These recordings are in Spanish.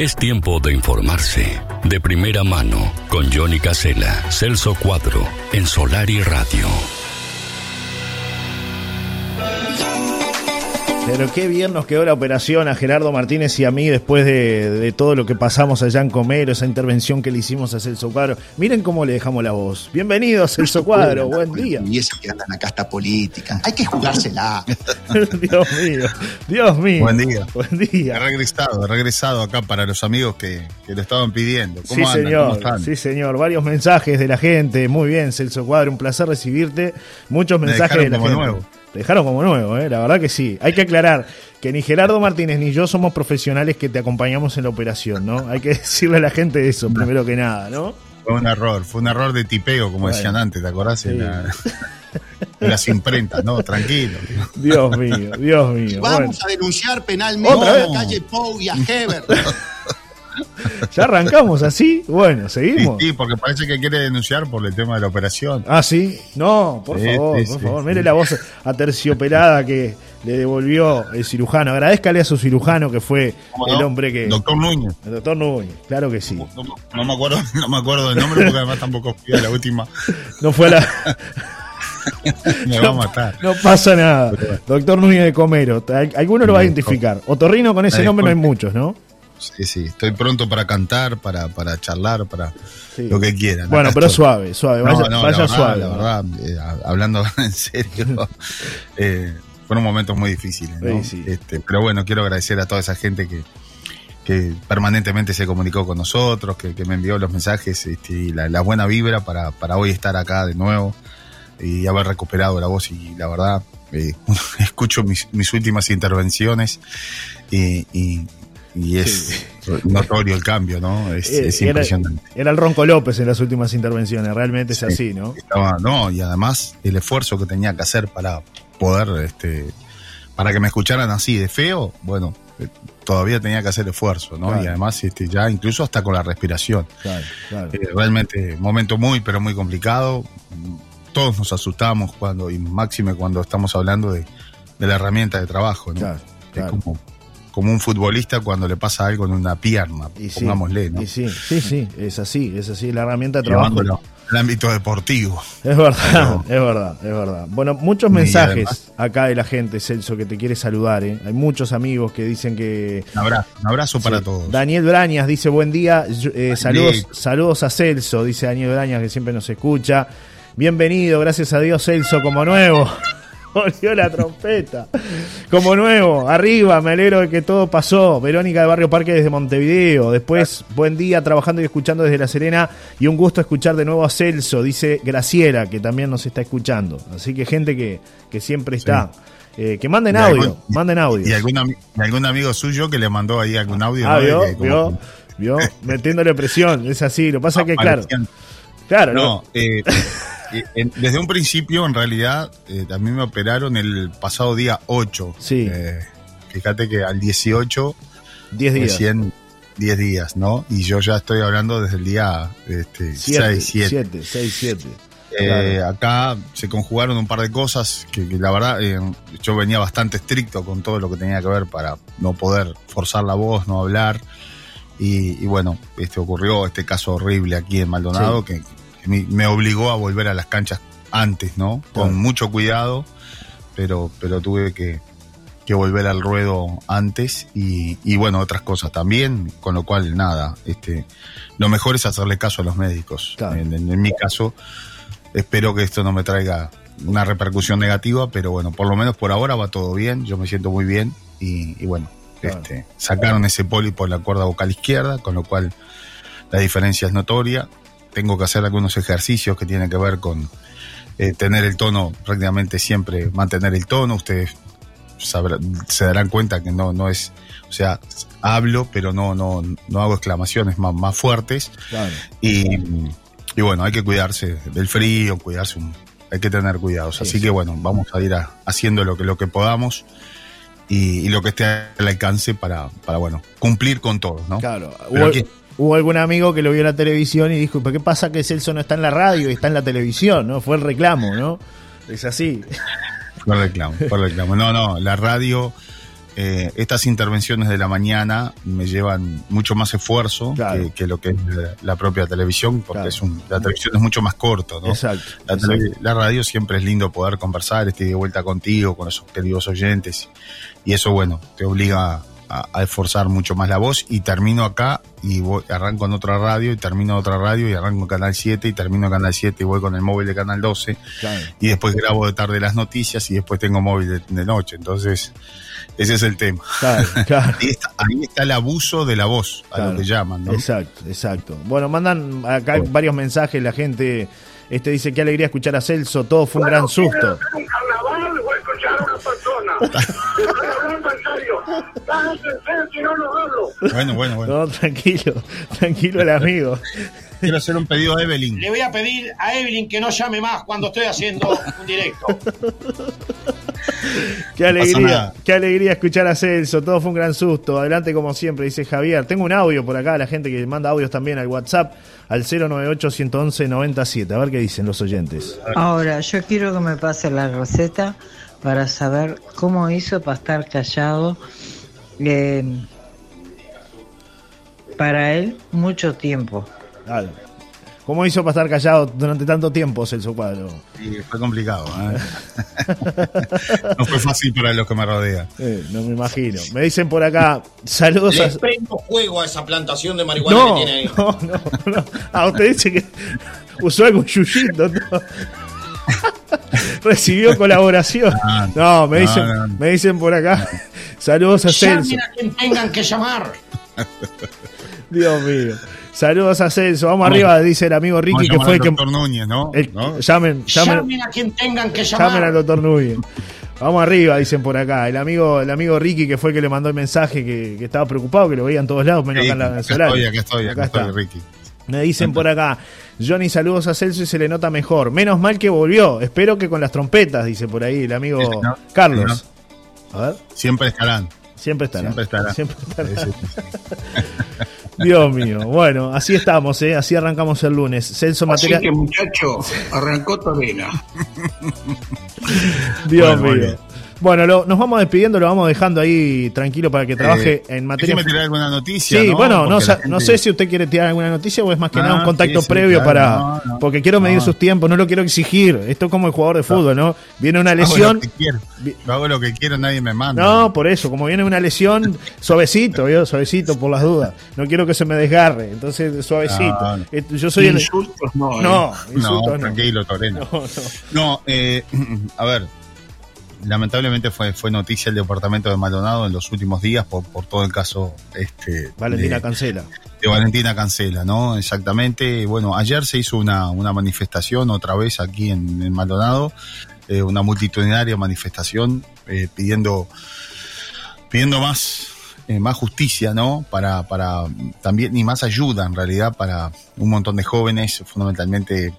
Es tiempo de informarse. De primera mano, con Johnny Casella, Celso Cuadro, en Solar y Radio. Pero qué bien nos quedó la operación a Gerardo Martínez y a mí después de, todo lo que pasamos allá en Comero, esa intervención que le hicimos a Celso Cuadro. Miren cómo le dejamos la voz. Bienvenido, Celso Cuadro, buen día. Y esa que andan acá está política. Hay que jugársela. Dios mío, Dios mío. Buen día. Buen día. He regresado, he regresado acá para los amigos que, lo estaban pidiendo. ¿Cómo sí, señor. Sí, señor. Varios mensajes de la gente. Muy bien, Celso Cuadro. Un placer recibirte. Muchos mensajes de la gente. Nuevo dejaron como nuevo, ¿eh? la verdad que sí. Hay que aclarar que ni Gerardo Martínez ni yo somos profesionales que te acompañamos en la operación, ¿no? Hay que decirle a la gente eso, primero que nada, ¿no? Fue un error, fue un error de tipeo, como decían antes, ¿te acordás? En, las imprentas, no, tranquilo. Dios mío, Dios mío. Vamos a denunciar penalmente a calle Pou y a Heber. ya arrancamos así. Bueno, seguimos. Sí, porque parece que quiere denunciar por el tema de la operación. Ah, sí. No, por favor, por favor. Mire la voz aterciopelada que le devolvió el cirujano. Agradezcale a su cirujano que fue el hombre que. Doctor Núñez. El doctor Núñez, claro que sí. No, me acuerdo, no me acuerdo del nombre porque además tampoco fui a la última. No fue la. Me va a matar. No pasa nada. Doctor Núñez de Comero. Alguno lo va a identificar. Otorrino con ese nombre no hay muchos, ¿no? Sí, sí, estoy pronto para cantar, para, para charlar, para lo que quieran. Bueno, pero suave, suave, vaya, suave. La verdad, eh, hablando en serio, eh, fueron momentos muy difíciles. Este, pero bueno, quiero agradecer a toda esa gente que, que permanentemente se comunicó con nosotros, que, me envió los mensajes este, y la, buena vibra para, para hoy estar acá de nuevo y haber recuperado la voz y la verdad eh, escucho mis, mis, últimas intervenciones y, y es notorio el cambio, ¿no? Es, eh, impresionante. Era el Ronco López en las últimas intervenciones, realmente es así, ¿no? no, y además el esfuerzo que tenía que hacer para poder, este, para que me escucharan así de feo, bueno, eh, todavía tenía que hacer esfuerzo, ¿no? Y además, este, ya incluso hasta con la respiración. Claro, eh, realmente, momento muy, pero muy complicado. Todos nos asustamos cuando, y máxime cuando estamos hablando de, la herramienta de trabajo, ¿no? Claro, como como un futbolista cuando le pasa algo en una pierna, pongámosle, ¿no? sí, sí, sí, es así, es así, la herramienta de trabajo. El ámbito deportivo. Es verdad, es verdad, es verdad. Bueno, muchos mensajes acá de la gente, Celso, que te quiere saludar. ¿eh? Hay muchos amigos que dicen que. Un abrazo, un abrazo para todos. Daniel Brañas dice: Buen día, eh, saludos, saludos a Celso, dice Daniel Brañas, que siempre nos escucha. Bienvenido, gracias a Dios, Celso, como nuevo. volvió la trompeta. Como nuevo, arriba, me alegro de que todo pasó. Verónica de Barrio Parque desde Montevideo. Después, buen día trabajando y escuchando desde La Serena. Y un gusto escuchar de nuevo a Celso, dice Graciela, que también nos está escuchando. Así que gente que, que siempre está. Eh, que manden audio, manden audio. Y algún, amigo suyo que le mandó ahí algún audio. Ah, vio, vio, metiéndole presión. Es así, lo pasa que, claro. Claro, ¿no? Eh, desde un principio, en realidad, eh, también me operaron el pasado día 8. Sí. Eh, fíjate que al 18. 10 días. 10 días, ¿no? Y yo ya estoy hablando desde el día este, 6, 7. 6, 7. Acá se conjugaron un par de cosas que, la verdad eh, yo venía bastante estricto con todo lo que tenía que ver para no poder forzar la voz, no hablar. Y, bueno, este ocurrió este caso horrible aquí en Maldonado que, me, obligó a volver a las canchas antes, ¿no? Con mucho cuidado, pero, pero tuve que, volver al ruedo antes y, bueno, otras cosas también, con lo cual nada, este, lo mejor es hacerle caso a los médicos. En, mi caso, espero que esto no me traiga una repercusión negativa, pero bueno, por lo menos por ahora va todo bien, yo me siento muy bien y, bueno, este, sacaron ese poli por la cuerda vocal izquierda, con lo cual la diferencia es notoria tengo que hacer algunos ejercicios que tienen que ver con eh, tener el tono, prácticamente siempre mantener el tono. Ustedes se darán cuenta que no, no es, o sea, hablo, pero no, no, no hago exclamaciones más, más fuertes. Y, y, bueno, hay que cuidarse del frío, cuidarse, hay que tener cuidados. Así que bueno, vamos a ir haciendo lo que, lo que podamos. Y, lo que esté al alcance para, para bueno, cumplir con todo, ¿no? Claro hubo algún amigo que lo vio en la televisión y dijo, ¿pero qué pasa que Celso no está en la radio y está en la televisión? ¿no? Fue el reclamo, ¿no? Es así. Fue el reclamo, fue el reclamo. No, no, la radio eh, estas intervenciones de la mañana me llevan mucho más esfuerzo que, lo que es la propia televisión, porque es un, la televisión es mucho más corto, ¿no? Exacto. La, radio siempre es lindo poder conversar, estoy de vuelta contigo, con esos queridos oyentes, y eso, bueno, te obliga a, esforzar mucho más la voz y termino acá y voy, arranco en otra radio y termino en otra radio y arranco en Canal 7 y termino en Canal 7 y voy con el móvil de Canal 12 y después grabo de tarde las noticias y después tengo móvil de, noche. Entonces, ese es el tema. Ahí, está, el abuso de la voz, a lo que llaman. Exacto, exacto. Bueno, mandan acá varios mensajes la gente. Este dice, qué alegría escuchar a Celso, todo fue un gran susto. Un carnaval, voy a escuchar a una persona. Bueno, bueno, bueno. No, tranquilo, tranquilo el amigo. Quiero hacer un pedido a Evelyn. Le voy a pedir a Evelyn que no llame más cuando estoy haciendo un directo. qué alegría, qué alegría escuchar a Celso, todo fue un gran susto. Adelante como siempre, dice Javier. Tengo un audio por acá, la gente que manda audios también al WhatsApp, al 098-111-97. A ver qué dicen los oyentes. Ahora, yo quiero que me pase la receta para saber cómo hizo para estar callado eh, para él mucho tiempo. ¿Cómo hizo para estar callado durante tanto tiempo, Celso Cuadro? Sí, fue complicado. ¿eh? no fue fácil para los que me rodean. no me imagino. Me dicen por acá, saludos Le a... prendo juego a esa plantación de marihuana que tiene ahí. No, no, no. Ah, usted dice que usó algún yuyito. ¿no? Recibió colaboración. Ah, no, me dicen, me dicen por acá. Saludos a Celso. a quien tengan que llamar. Dios mío. Saludos a Celso. Vamos arriba, dice el amigo Ricky, que fue el que. Núñez, ¿no? Llamen, llamen, a quien tengan que llamar. Llamen al doctor Núñez. Vamos arriba, dicen por acá. El amigo, el amigo Ricky, que fue el que le mandó el mensaje, que, estaba preocupado, que lo veía en todos lados, menos acá en la Acá estoy, acá estoy, acá, estoy, Ricky. Me dicen por acá, Johnny, saludos a Celso y se le nota mejor. Menos mal que volvió. Espero que con las trompetas, dice por ahí el amigo Carlos. A ver. Siempre estarán. Siempre estarán. Siempre estarán. Dios mío. Bueno, así estamos, ¿eh? Así arrancamos el lunes. Celso Materia. Así que, muchacho, arrancó Tavena. Dios mío. Bueno, nos vamos despidiendo, lo vamos dejando ahí tranquilo para que trabaje eh, en materia. ¿Quiere tirar alguna noticia? Sí, bueno, no, no, sé si usted quiere tirar alguna nocia o es más que nada un contacto previo para. porque quiero medir sus tiempos, no lo quiero exigir. Esto es como el jugador de fútbol, ¿no? Viene una lesión. Hago lo que quiero, hago lo que quiero nadie me manda. No, por eso, como viene una lesión, suavecito, yo, suavecito por las dudas. No quiero que se me desgarre, entonces suavecito. Yo soy insultos, el. No, no, eh. no, tranquilo, Toreno. No, no. Eh, a ver lamentablemente fue, fue noticia el departamento de Maldonado en los últimos días por, por todo el caso este Valentina Cancela. De Valentina Cancela, ¿no? Exactamente. Bueno, ayer se hizo una, una manifestación otra vez aquí en, Maldonado, eh, una multitudinaria manifestación eh, pidiendo, pidiendo más, eh, más justicia, ¿no? Para, para también, y más ayuda en realidad para un montón de jóvenes, fundamentalmente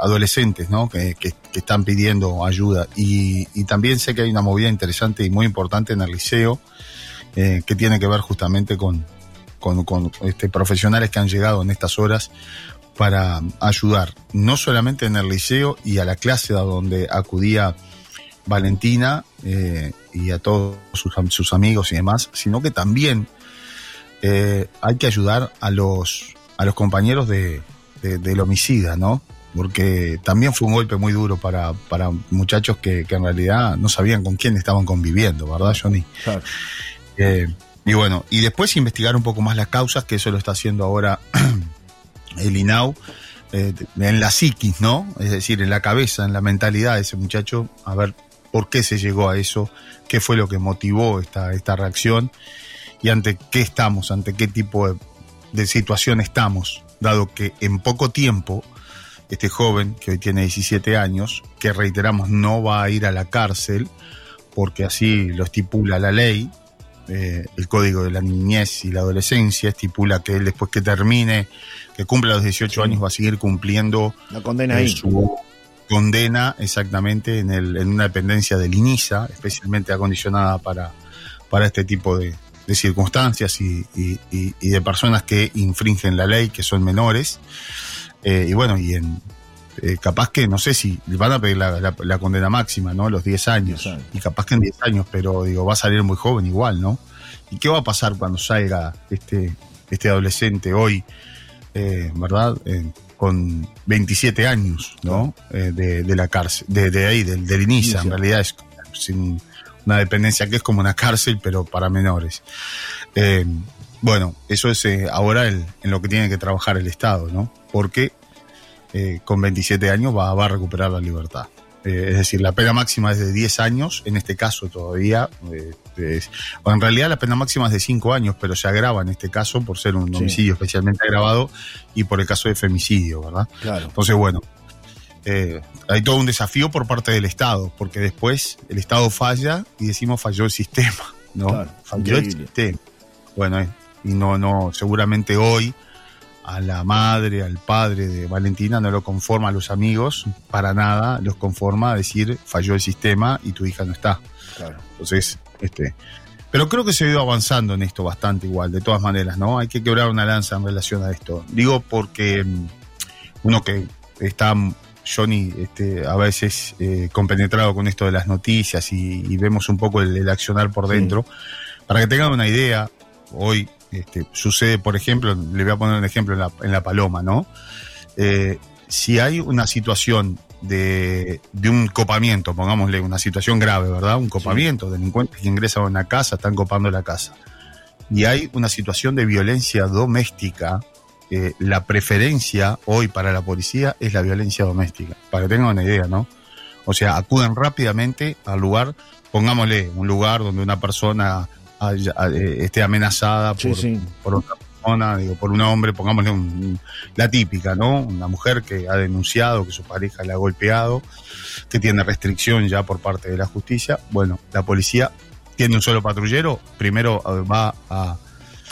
adolescentes ¿no? Que, que, están pidiendo ayuda. Y, y, también sé que hay una movida interesante y muy importante en el liceo eh, que tiene que ver justamente con, con, este, profesionales que han llegado en estas horas para ayudar, no solamente en el liceo y a la clase a donde acudía Valentina eh, y a todos sus, sus, amigos y demás, sino que también eh, hay que ayudar a los, a los compañeros de, de, del homicida, ¿no? Porque también fue un golpe muy duro para, para muchachos que, que, en realidad no sabían con quién estaban conviviendo, ¿verdad, Johnny? Claro. Eh, y bueno, y después investigar un poco más las causas, que eso lo está haciendo ahora el INAU, eh, en la psiquis, ¿no? Es decir, en la cabeza, en la mentalidad de ese muchacho, a ver por qué se llegó a eso, qué fue lo que motivó esta, esta reacción y ante qué estamos, ante qué tipo de, de situación estamos, dado que en poco tiempo este joven que hoy tiene 17 años, que reiteramos no va a ir a la cárcel, porque así lo estipula la ley, eh, el Código de la Niñez y la Adolescencia estipula que él después que termine, que cumpla los 18 años, va a seguir cumpliendo la condena ahí. su condena exactamente en, el, en una dependencia del INISA, especialmente acondicionada para, para este tipo de, circunstancias y, y, de personas que infringen la ley, que son menores. Eh, y bueno, y en, eh, capaz que, no sé si van a pedir la, condena máxima, ¿no? Los 10 años. Y capaz que en 10 años, pero digo, va a salir muy joven igual, ¿no? ¿Y qué va a pasar cuando salga este, este adolescente hoy, eh, ¿verdad? con 27 años, ¿no? de, la cárcel, de, ahí, del, del inicio, en realidad es sin una dependencia que es como una cárcel, pero para menores. bueno, eso es ahora en lo que tiene que trabajar el Estado, ¿no? Porque eh, con 27 años va, a recuperar la libertad. Eh, es decir, la pena máxima es de 10 años, en este caso todavía, eh, o en realidad la pena máxima es de 5 años, pero se agrava en este caso por ser un homicidio especialmente agravado y por el caso de femicidio, ¿verdad? Claro. Entonces, bueno, hay todo un desafío por parte del Estado, porque después el Estado falla y decimos falló el sistema, ¿no? falló el sistema. Bueno, y no, no, seguramente hoy a la madre, al padre de Valentina, no lo conforma a los amigos, para nada los conforma a decir falló el sistema y tu hija no está. Claro. Entonces, este. Pero creo que se ha ido avanzando en esto bastante igual, de todas maneras, ¿no? Hay que quebrar una lanza en relación a esto. Digo porque mm, uno que está, Johnny, este, a veces eh, compenetrado con esto de las noticias y, vemos un poco el, accionar por dentro, para que tengan una idea, hoy este, sucede, por ejemplo, le voy a poner un ejemplo en la, Paloma, ¿no? Eh, si hay una situación de, un copamiento, pongámosle una situación grave, ¿verdad? Un copamiento, delincuentes que ingresan a una casa, están copando la casa. Y hay una situación de violencia doméstica, eh, la preferencia hoy para la policía es la violencia doméstica, para que tengan una idea, ¿no? O sea, acuden rápidamente al lugar, pongámosle un lugar donde una persona eh, esté amenazada por, por otra persona, digo, por un hombre, pongámosle un, la típica, ¿no? Una mujer que ha denunciado que su pareja le ha golpeado, que tiene restricción ya por parte de la justicia. Bueno, la policía tiene un solo patrullero, primero eh, va a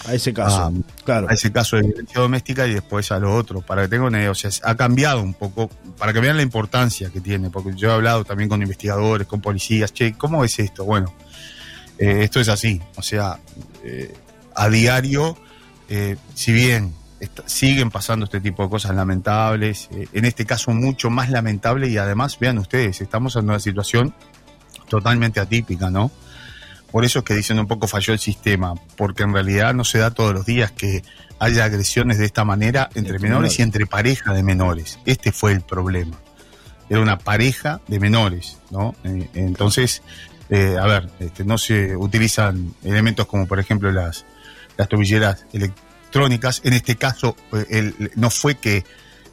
a ese caso, claro. A ese caso de violencia doméstica y después a lo otro, para que tengan una idea. O sea, ha cambiado un poco, para que vean la importancia que tiene, porque yo he hablado también con investigadores, con policías, che, ¿cómo es esto? Bueno, eh, esto es así, o sea, eh, a diario, eh, si bien siguen pasando este tipo de cosas lamentables, en este caso mucho más lamentable y además, vean ustedes, estamos en una situación totalmente atípica, ¿no? Por eso es que dicen un poco falló el sistema, porque en realidad no se da todos los días que haya agresiones de esta manera entre menores y entre pareja de menores. Este fue el problema. Era una pareja de menores, ¿no? entonces, eh, a ver, este, no se utilizan elementos como por ejemplo las, las tobilleras electrónicas. En este caso, eh, no fue que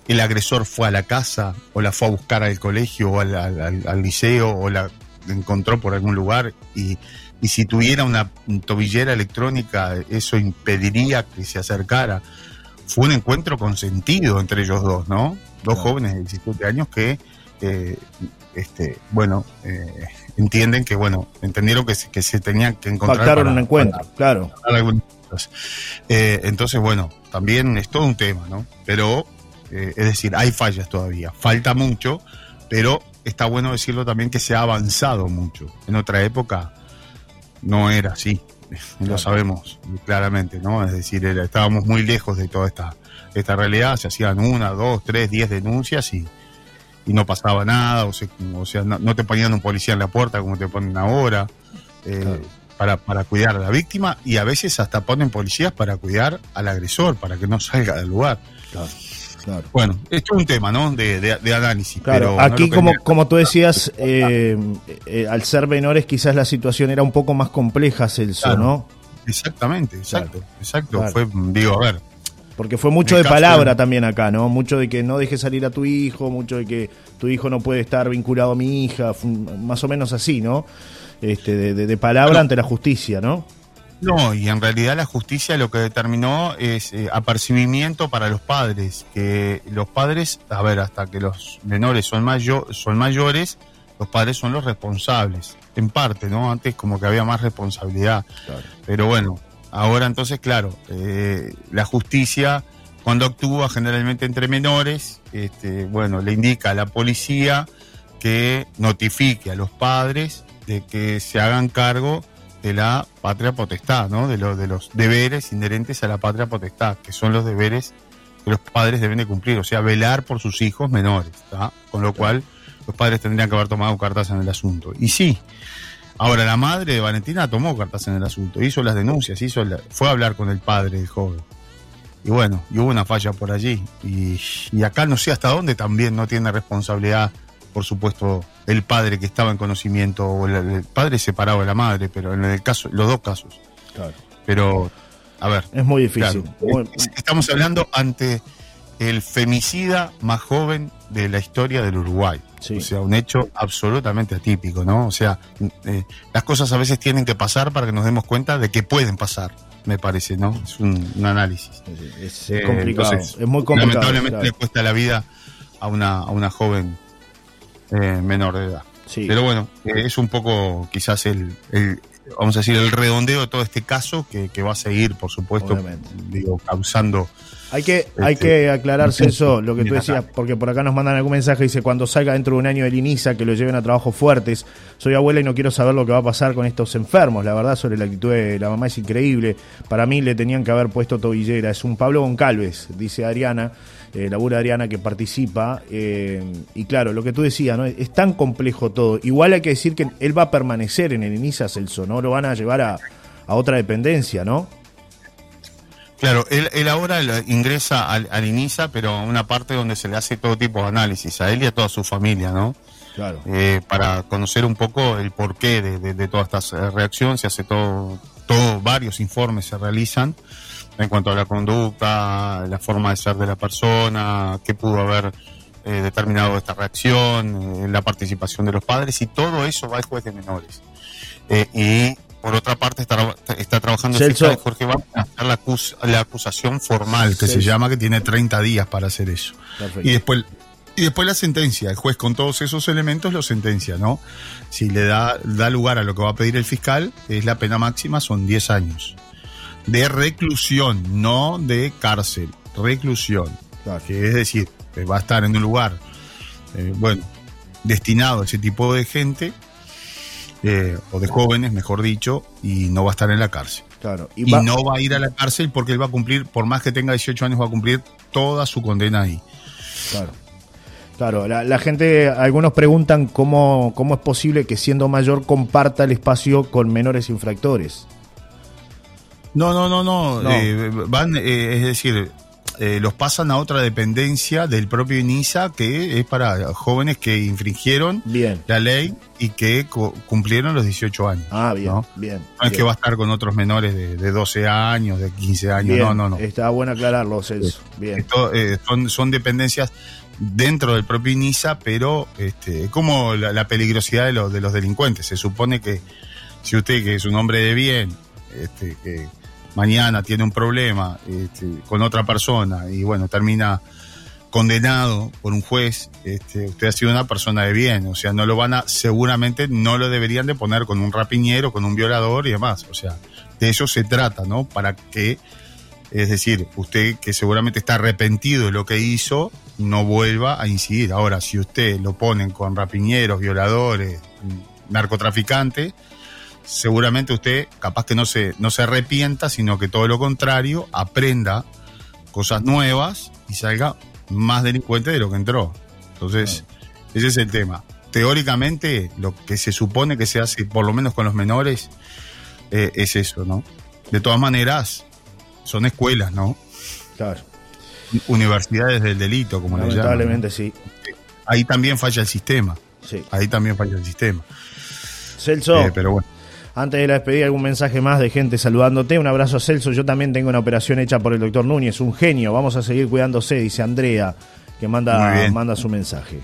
el agresor fue a la casa o la fue a buscar al colegio o al, liceo o la encontró por algún lugar y, y, si tuviera una tobillera electrónica eso impediría que se acercara. Fue un encuentro consentido entre ellos dos, ¿no? Dos jóvenes de 17 años que, eh, este, bueno, eh, entienden que, bueno, entendieron que se, que se tenían que encontrar. Pactaron un encuentro, claro. Eh, entonces, bueno, también es todo un tema, ¿no? Pero, es decir, hay fallas todavía. Falta mucho, pero está bueno decirlo también que se ha avanzado mucho. En otra época no era así, lo sabemos claramente, ¿no? Es decir, estábamos muy lejos de toda esta, esta realidad, se hacían una, dos, tres, diez denuncias y y no pasaba nada, o, o sea, no, te ponían un policía en la puerta como te ponen ahora, eh, para, para cuidar a la víctima, y a veces hasta ponen policías para cuidar al agresor, para que no salga del lugar. Claro. Claro. Bueno, esto es un tema, ¿no? De, de, análisis. Claro, aquí como, como tú decías, eh, eh, al ser menores quizás la situación era un poco más compleja, Celso, ¿no? Exactamente, exacto, exacto. Fue, digo, a ver, porque fue mucho de palabra también acá, ¿no? Mucho de que no dejes salir a tu hijo, mucho de que tu hijo no puede estar vinculado a mi hija, más o menos así, ¿no? Este, de, palabra ante la justicia, ¿no? No, y en realidad la justicia lo que determinó es eh, apercibimiento para los padres, que los padres, a ver, hasta que los menores son, mayor, son mayores, los padres son los responsables, en parte, ¿no? Antes como que había más responsabilidad. Pero bueno, Ahora entonces, claro, eh, la justicia cuando actúa generalmente entre menores, este, bueno, le indica a la policía que notifique a los padres de que se hagan cargo de la patria potestad, ¿no? De, de los deberes inherentes a la patria potestad, que son los deberes que los padres deben de cumplir, o sea, velar por sus hijos menores, con lo cual los padres tendrían que haber tomado cartas en el asunto. Y sí, ahora la madre de Valentina tomó cartas en el asunto, hizo las denuncias, hizo fue a hablar con el padre del joven. Y bueno, y hubo una falla por allí. Y acá no sé hasta dónde también no tiene responsabilidad, por supuesto, el padre que estaba en conocimiento, o el, padre separado de la madre, pero en el caso, los dos casos. Claro. Pero, a ver. Es muy difícil. Estamos hablando ante el femicida más joven de la historia del Uruguay. O sea, un hecho absolutamente atípico, ¿no? O sea, eh, las cosas a veces tienen que pasar para que nos demos cuenta de que pueden pasar, me parece, ¿no? Es un, análisis. Es, eh, complicado, es muy complicado. Lamentablemente le cuesta la vida a una, a una joven eh, menor de edad. Pero bueno, es un poco quizás el, vamos a decir, el redondeo de todo este caso que, va a seguir, por supuesto, digo, causando hay que, hay este, que aclararse eso, lo que tú decías, porque por acá nos mandan algún mensaje, dice, cuando salga dentro de un año el INISA, que lo lleven a trabajos fuertes, soy abuela y no quiero saber lo que va a pasar con estos enfermos, la verdad sobre la actitud de la mamá es increíble, para mí le tenían que haber puesto tobillera, es un Pablo Goncalves, dice Adriana, eh, la abuela Adriana que participa, eh, y claro, lo que tú decías, ¿no? es tan complejo todo, igual hay que decir que él va a permanecer en el INISA, Celso, no lo van a llevar a, a otra dependencia, ¿no? Claro, él, ahora ingresa al, INISA, pero una parte donde se le hace todo tipo de análisis, a él y a toda su familia, ¿no? Claro. Eh, para conocer un poco el porqué de, de, de toda esta reacción, se hace todo, todo, varios informes se realizan en cuanto a la conducta, la forma de ser de la persona, qué pudo haber eh, determinado esta reacción, eh, la participación de los padres, y todo eso va al juez de menores. y por otra parte, está, está trabajando el fiscal Jorge va a hacer la, la acusación formal, que se llama, que tiene 30 días para hacer eso. Y después, y después la sentencia. El juez con todos esos elementos lo sentencia, ¿no? Si le da, da lugar a lo que va a pedir el fiscal, es la pena máxima, son 10 años. De reclusión, no de cárcel. Reclusión. Que es decir, va a estar en un lugar, eh, bueno, destinado a ese tipo de gente eh, o de jóvenes, mejor dicho, y no va a estar en la cárcel. Claro. Y, no va a ir a la cárcel porque él va a cumplir, por más que tenga 18 años, va a cumplir toda su condena ahí. Claro. Claro, la, gente, algunos preguntan cómo, cómo es posible que siendo mayor comparta el espacio con menores infractores. No, no, no, no. Eh, van, eh, es decir, eh, los pasan a otra dependencia del propio INISA que es para jóvenes que infringieron la ley y que cumplieron los 18 años. Ah, bien, bien. No es que va a estar con otros menores de, 12 años, de 15 años, no, no, no. Está bueno aclararlo, Celso. Bien. Eh, son, dependencias dentro del propio INISA, pero este, como la, peligrosidad de, los de los delincuentes. Se supone que si usted, que es un hombre de bien, este, que mañana tiene un problema este, con otra persona y bueno, termina condenado por un juez, este, usted ha sido una persona de bien, o sea, no lo van a, seguramente no lo deberían de poner con un rapiñero, con un violador y demás, o sea, de eso se trata, ¿no? Para que, es decir, usted que seguramente está arrepentido de lo que hizo, no vuelva a incidir. Ahora, si usted lo ponen con rapiñeros, violadores, narcotraficantes, seguramente usted capaz que no se, no se arrepienta, sino que todo lo contrario, aprenda cosas nuevas y salga más delincuente de lo que entró. Entonces, ese es el tema. Teóricamente, lo que se supone que se hace, por lo menos con los menores, eh, es eso, ¿no? De todas maneras, son escuelas, ¿no? Claro. Universidades del delito, como le llaman. Lamentablemente, sí. Ahí también falla el sistema. Sí. Ahí también falla el sistema. Celso. Eh, pero bueno. Antes de la despedida, algún mensaje más de gente saludándote. Un abrazo a Celso. Yo también tengo una operación hecha por el doctor Núñez, un genio. Vamos a seguir cuidándose, dice Andrea, que manda, manda su mensaje.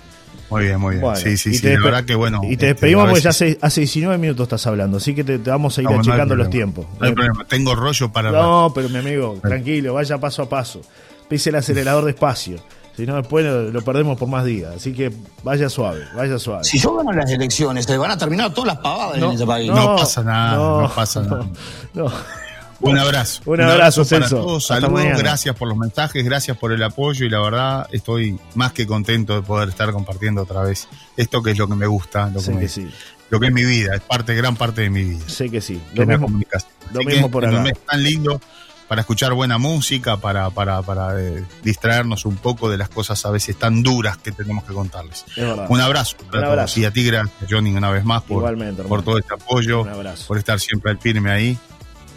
Muy bien, muy bien. sí, sí, sí. La verdad que bueno. Y te este, despedimos porque ya hace, hace 19 minutos estás hablando, así que te, vamos a ir achicando los tiempos. No hay problema, tengo rollo para. No, pero mi amigo, tranquilo, vaya paso a paso. Pise el acelerador despacio. Si no, después lo, perdemos por más días. Así que vaya suave, vaya suave. Si yo gano las elecciones, se van a terminar todas las pavadas en ese país. No, pasa nada, no, pasa nada. Un abrazo. Un abrazo, Celso. todos. Saludos, gracias por los mensajes, gracias por el apoyo y la verdad estoy más que contento de poder estar compartiendo otra vez esto que es lo que me gusta, lo, que, lo que es mi vida, es parte, gran parte de mi vida. Sé que sí. Lo mismo, Lo mismo por acá. Un mes tan lindo para escuchar buena música, para, para, para eh, distraernos un poco de las cosas a veces tan duras que tenemos que contarles. Un abrazo para todos. Y a ti, gracias, Johnny, una vez más por, por todo este apoyo, por estar siempre al firme ahí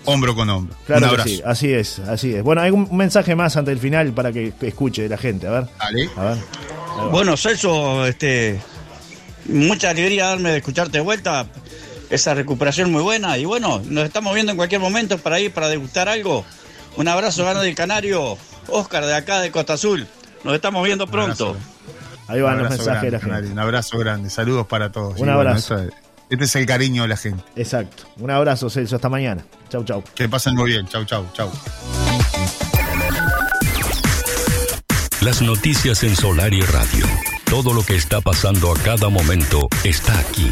hombro con hombro. Claro un abrazo. sí, así es, así es. Bueno, hay un mensaje más antes del final para que escuche la gente, a ver. Dale. A ver. Bueno, Celso, este, mucha alegría darme de escucharte de vuelta. Esa recuperación muy buena. Y bueno, nos estamos viendo en cualquier momento para ir para degustar algo. Un abrazo, gano del Canario. Oscar de acá de Costa Azul. Nos estamos viendo pronto. Ahí van los mensajes de la gente. Un abrazo grande. Saludos para todos. Un abrazo. este es el cariño de la gente. Exacto. Un abrazo, Celso. Hasta mañana. Chau, chau. Que pasen muy bien. Chau, chau, chau. Las noticias en Solar y Radio. Todo lo que está pasando a cada momento está aquí.